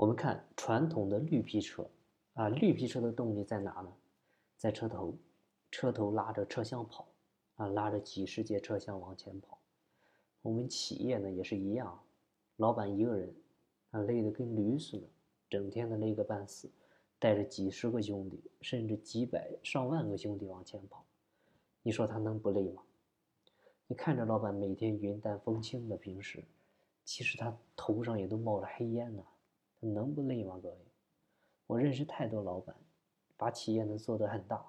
我们看传统的绿皮车，啊，绿皮车的动力在哪呢？在车头，车头拉着车厢跑，啊，拉着几十节车厢往前跑。我们企业呢也是一样，老板一个人，啊，累得跟驴似的，整天的累个半死，带着几十个兄弟，甚至几百上万个兄弟往前跑，你说他能不累吗？你看着老板每天云淡风轻的平时，其实他头上也都冒着黑烟呢。能不累吗，各位？我认识太多老板，把企业呢做得很大，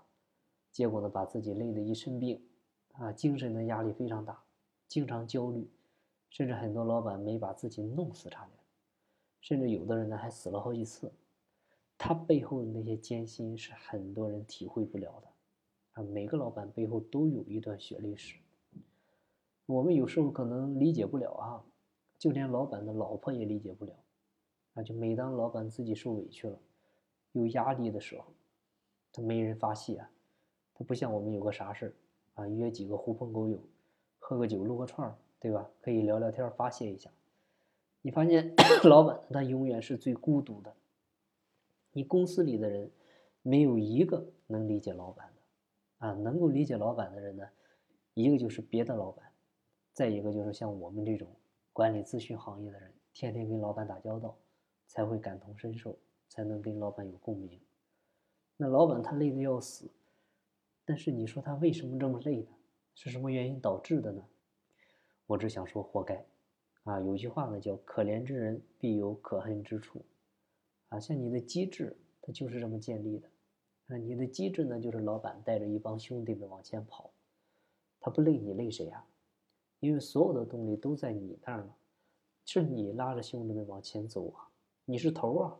结果呢把自己累得一身病，啊，精神的压力非常大，经常焦虑，甚至很多老板没把自己弄死差点，甚至有的人呢还死了好几次。他背后的那些艰辛是很多人体会不了的，啊，每个老板背后都有一段血泪史。我们有时候可能理解不了啊，就连老板的老婆也理解不了。啊，就每当老板自己受委屈了，有压力的时候，他没人发泄啊。他不像我们有个啥事啊，约几个狐朋狗友，喝个酒，撸个串，对吧？可以聊聊天，发泄一下。你发现 老板他永远是最孤独的。你公司里的人没有一个能理解老板的啊，能够理解老板的人呢，一个就是别的老板，再一个就是像我们这种管理咨询行业的人，天天跟老板打交道。才会感同身受，才能跟老板有共鸣。那老板他累得要死，但是你说他为什么这么累呢？是什么原因导致的呢？我只想说活该。啊，有句话呢叫“可怜之人必有可恨之处”。啊，像你的机制，它就是这么建立的。啊，你的机制呢，就是老板带着一帮兄弟们往前跑，他不累你累谁呀？因为所有的动力都在你那儿呢，是你拉着兄弟们往前走啊。你是头啊，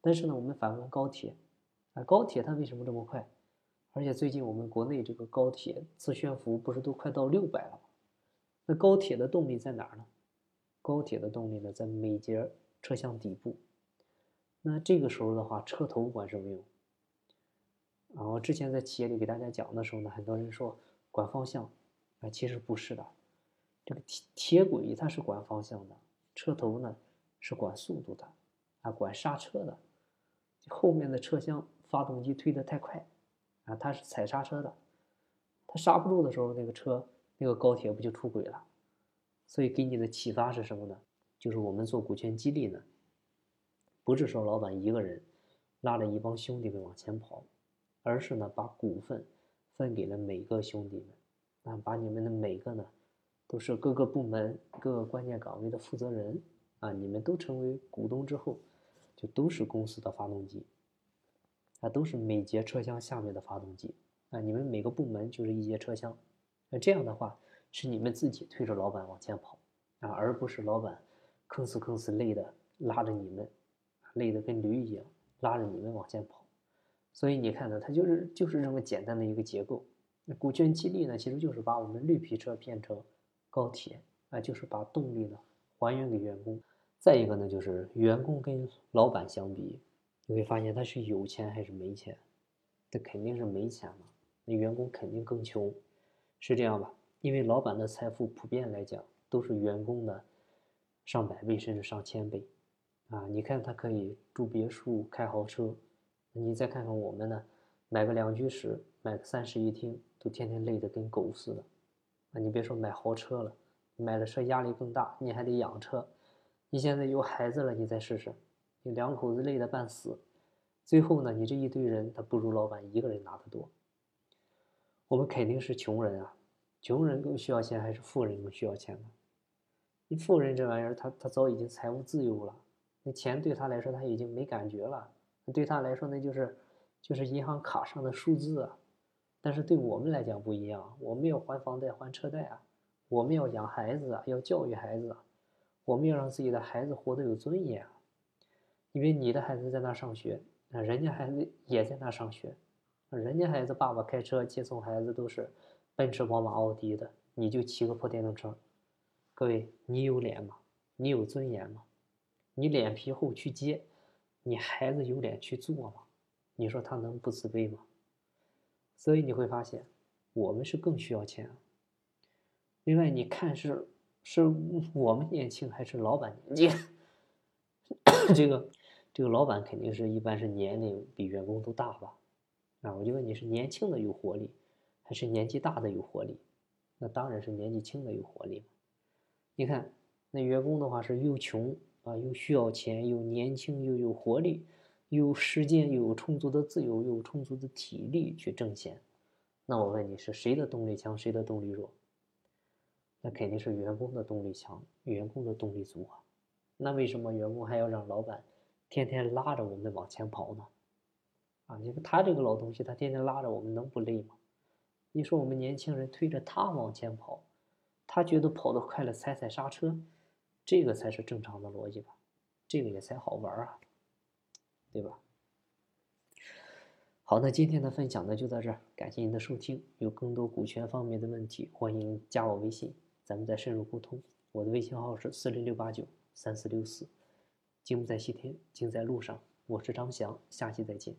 但是呢，我们反观高铁，啊，高铁它为什么这么快？而且最近我们国内这个高铁自悬浮不是都快到六百了吗？那高铁的动力在哪儿呢？高铁的动力呢，在每节车厢底部。那这个时候的话，车头管什么用？啊，我之前在企业里给大家讲的时候呢，很多人说管方向，啊，其实不是的，这个铁铁轨它是管方向的，车头呢是管速度的。啊，管刹车的，后面的车厢发动机推得太快，啊，它是踩刹车的，它刹不住的时候，那个车那个高铁不就出轨了？所以给你的启发是什么呢？就是我们做股权激励呢，不是说老板一个人拉着一帮兄弟们往前跑，而是呢把股份分给了每个兄弟们，啊，把你们的每个呢都是各个部门各个关键岗位的负责人，啊，你们都成为股东之后。就都是公司的发动机，啊，都是每节车厢下面的发动机，啊，你们每个部门就是一节车厢，那这样的话是你们自己推着老板往前跑，啊，而不是老板吭哧吭哧累的拉着你们，累得跟驴一样拉着你们往前跑，所以你看呢，它就是就是这么简单的一个结构。那股权激励呢，其实就是把我们绿皮车变成高铁，啊，就是把动力呢还原给员工。再一个呢，就是员工跟老板相比，你会发现他是有钱还是没钱？他肯定是没钱嘛，那员工肯定更穷，是这样吧？因为老板的财富普遍来讲都是员工的上百倍甚至上千倍，啊，你看他可以住别墅、开豪车，你再看看我们呢，买个两居室、买个三室一厅，都天天累得跟狗似的，啊，你别说买豪车了，买了车压力更大，你还得养车。你现在有孩子了，你再试试，你两口子累得半死，最后呢，你这一堆人他不如老板一个人拿得多。我们肯定是穷人啊，穷人更需要钱还是富人更需要钱呢？你富人这玩意儿，他他早已经财务自由了，那钱对他来说他已经没感觉了，对他来说那就是就是银行卡上的数字啊。但是对我们来讲不一样，我们要还房贷还车贷啊，我们要养孩子啊，要教育孩子啊。我们要让自己的孩子活得有尊严啊！因为你的孩子在那上学，啊，人家孩子也在那上学，人家孩子爸爸开车接送孩子都是奔驰、宝马、奥迪的，你就骑个破电动车。各位，你有脸吗？你有尊严吗？你脸皮厚去接，你孩子有脸去做吗？你说他能不自卑吗？所以你会发现，我们是更需要钱。另外，你看是。是我们年轻还是老板年轻？这个这个老板肯定是一般是年龄比员工都大吧？啊，我就问你是年轻的有活力，还是年纪大的有活力？那当然是年纪轻的有活力嘛。你看，那员工的话是又穷啊，又需要钱，又年轻又有活力，有时间，又有充足的自由，又有充足的体力去挣钱。那我问你是谁的动力强，谁的动力弱？那肯定是员工的动力强，员工的动力足啊。那为什么员工还要让老板天天拉着我们往前跑呢？啊，你说他这个老东西，他天天拉着我们，能不累吗？你说我们年轻人推着他往前跑，他觉得跑得快了，踩踩刹车，这个才是正常的逻辑吧？这个也才好玩啊，对吧？好，那今天的分享呢就到这儿，感谢您的收听。有更多股权方面的问题，欢迎加我微信，咱们再深入沟通。我的微信号是四零六八九三四六四。经不在西天，经在路上。我是张翔，下期再见。